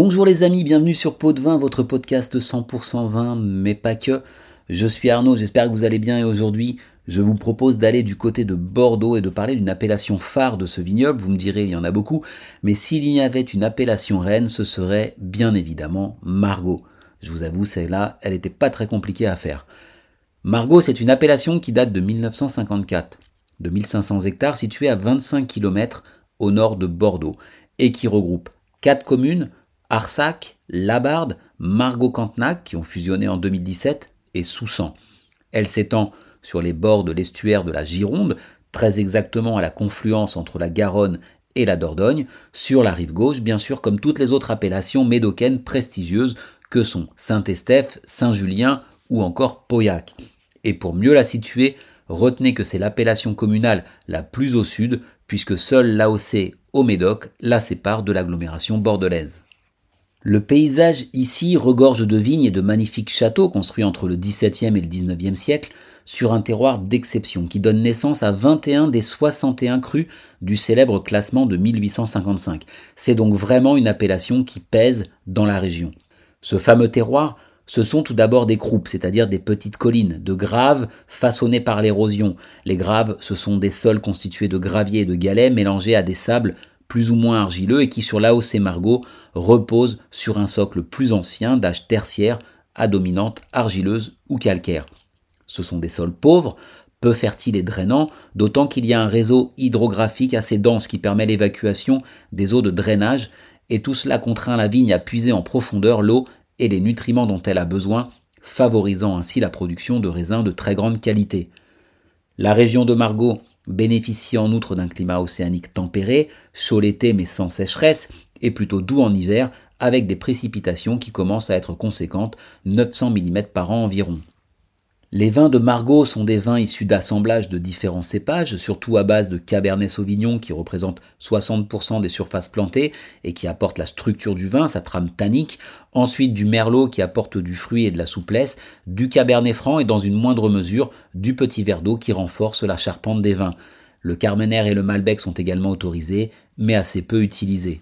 Bonjour les amis, bienvenue sur Pot de Vin, votre podcast 100% vin, mais pas que. Je suis Arnaud, j'espère que vous allez bien et aujourd'hui je vous propose d'aller du côté de Bordeaux et de parler d'une appellation phare de ce vignoble. Vous me direz, il y en a beaucoup, mais s'il y avait une appellation reine, ce serait bien évidemment Margot. Je vous avoue, celle-là, elle n'était pas très compliquée à faire. Margot, c'est une appellation qui date de 1954, de 1500 hectares située à 25 km au nord de Bordeaux et qui regroupe quatre communes, Arsac, Labarde, Margot-Cantenac, qui ont fusionné en 2017, et Soussan. Elle s'étend sur les bords de l'estuaire de la Gironde, très exactement à la confluence entre la Garonne et la Dordogne, sur la rive gauche, bien sûr, comme toutes les autres appellations médocaines prestigieuses que sont Saint-Estèphe, Saint-Julien ou encore Pauillac. Et pour mieux la situer, retenez que c'est l'appellation communale la plus au sud, puisque seule l'AOC au Médoc la sépare de l'agglomération bordelaise. Le paysage ici regorge de vignes et de magnifiques châteaux construits entre le XVIIe et le XIXe siècle sur un terroir d'exception qui donne naissance à 21 des 61 crus du célèbre classement de 1855. C'est donc vraiment une appellation qui pèse dans la région. Ce fameux terroir, ce sont tout d'abord des croupes, c'est-à-dire des petites collines, de graves façonnées par l'érosion. Les graves, ce sont des sols constitués de gravier et de galets mélangés à des sables plus ou moins argileux et qui sur l'AOC Margot repose sur un socle plus ancien d'âge tertiaire à dominante argileuse ou calcaire. Ce sont des sols pauvres, peu fertiles et drainants, d'autant qu'il y a un réseau hydrographique assez dense qui permet l'évacuation des eaux de drainage, et tout cela contraint la vigne à puiser en profondeur l'eau et les nutriments dont elle a besoin, favorisant ainsi la production de raisins de très grande qualité. La région de Margot bénéficie en outre d'un climat océanique tempéré, chaud l'été mais sans sécheresse, et plutôt doux en hiver, avec des précipitations qui commencent à être conséquentes, 900 mm par an environ. Les vins de Margaux sont des vins issus d'assemblages de différents cépages, surtout à base de Cabernet Sauvignon qui représente 60% des surfaces plantées et qui apporte la structure du vin, sa trame tannique, ensuite du Merlot qui apporte du fruit et de la souplesse, du Cabernet Franc et dans une moindre mesure du Petit Verdot qui renforce la charpente des vins. Le Carmener et le Malbec sont également autorisés, mais assez peu utilisés.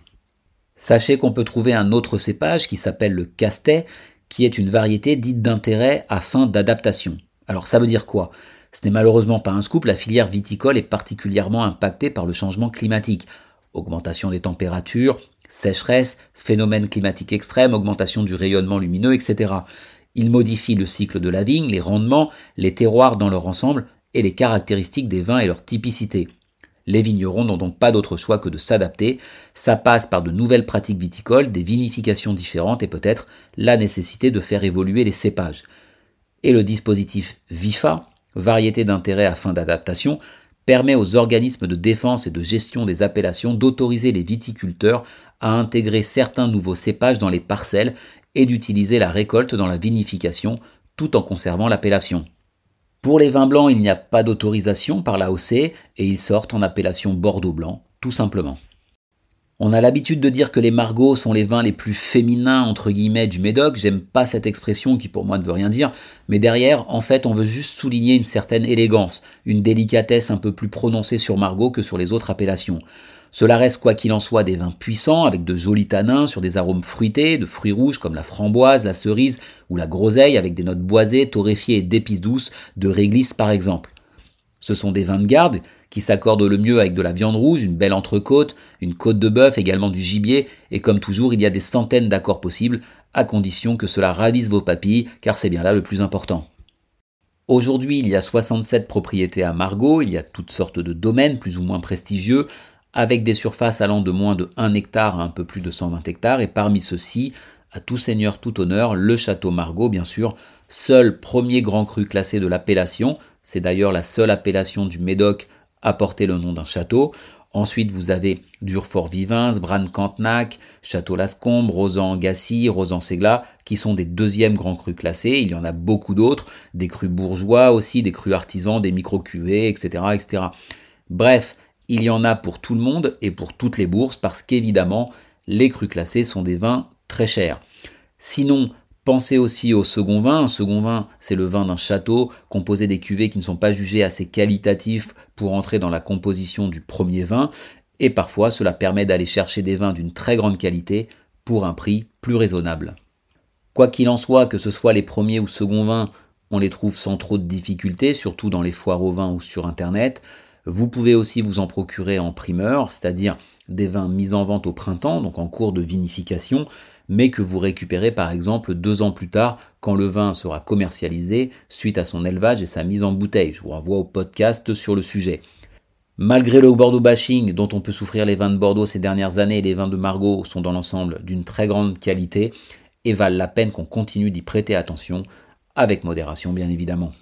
Sachez qu'on peut trouver un autre cépage qui s'appelle le Castet, qui est une variété dite d'intérêt à fin d'adaptation. Alors ça veut dire quoi? Ce n'est malheureusement pas un scoop, la filière viticole est particulièrement impactée par le changement climatique. Augmentation des températures, sécheresse, phénomènes climatiques extrêmes, augmentation du rayonnement lumineux, etc. Il modifie le cycle de la vigne, les rendements, les terroirs dans leur ensemble et les caractéristiques des vins et leur typicité. Les vignerons n'ont donc pas d'autre choix que de s'adapter. Ça passe par de nouvelles pratiques viticoles, des vinifications différentes et peut-être la nécessité de faire évoluer les cépages. Et le dispositif VIFA, variété d'intérêt à fin d'adaptation, permet aux organismes de défense et de gestion des appellations d'autoriser les viticulteurs à intégrer certains nouveaux cépages dans les parcelles et d'utiliser la récolte dans la vinification tout en conservant l'appellation. Pour les vins blancs, il n'y a pas d'autorisation par l'AOC et ils sortent en appellation Bordeaux blanc, tout simplement. On a l'habitude de dire que les margots sont les vins les plus féminins entre guillemets du Médoc. J'aime pas cette expression qui pour moi ne veut rien dire, mais derrière, en fait, on veut juste souligner une certaine élégance, une délicatesse un peu plus prononcée sur Margot que sur les autres appellations. Cela reste quoi qu'il en soit des vins puissants avec de jolis tanins sur des arômes fruités, de fruits rouges comme la framboise, la cerise ou la groseille avec des notes boisées, torréfiées et d'épices douces, de réglisse par exemple. Ce sont des vins de garde qui s'accordent le mieux avec de la viande rouge, une belle entrecôte, une côte de bœuf, également du gibier, et comme toujours, il y a des centaines d'accords possibles, à condition que cela ravisse vos papilles, car c'est bien là le plus important. Aujourd'hui, il y a 67 propriétés à Margot, il y a toutes sortes de domaines plus ou moins prestigieux, avec des surfaces allant de moins de 1 hectare à un peu plus de 120 hectares, et parmi ceux-ci, à tout seigneur, tout honneur, le château Margaux, bien sûr, seul premier grand cru classé de l'appellation, c'est d'ailleurs la seule appellation du Médoc à porter le nom d'un château. Ensuite, vous avez Durfort-Vivins, Bran-Cantenac, Château-Lascombe, Rosan-Gassy, Rosan-Ségla, qui sont des deuxièmes grands crus classés. Il y en a beaucoup d'autres, des crus bourgeois aussi, des crus artisans, des micro-cuvées, etc., etc. Bref, il y en a pour tout le monde et pour toutes les bourses parce qu'évidemment, les crus classés sont des vins très chers. Sinon, pensez aussi au second vin. Un second vin, c'est le vin d'un château composé des cuvées qui ne sont pas jugées assez qualitatifs pour entrer dans la composition du premier vin. Et parfois, cela permet d'aller chercher des vins d'une très grande qualité pour un prix plus raisonnable. Quoi qu'il en soit, que ce soit les premiers ou seconds vins, on les trouve sans trop de difficultés, surtout dans les foires au vin ou sur internet. Vous pouvez aussi vous en procurer en primeur, c'est-à-dire des vins mis en vente au printemps, donc en cours de vinification, mais que vous récupérez par exemple deux ans plus tard quand le vin sera commercialisé suite à son élevage et sa mise en bouteille. Je vous renvoie au podcast sur le sujet. Malgré le Bordeaux bashing dont on peut souffrir les vins de Bordeaux ces dernières années, les vins de Margaux sont dans l'ensemble d'une très grande qualité et valent la peine qu'on continue d'y prêter attention, avec modération bien évidemment.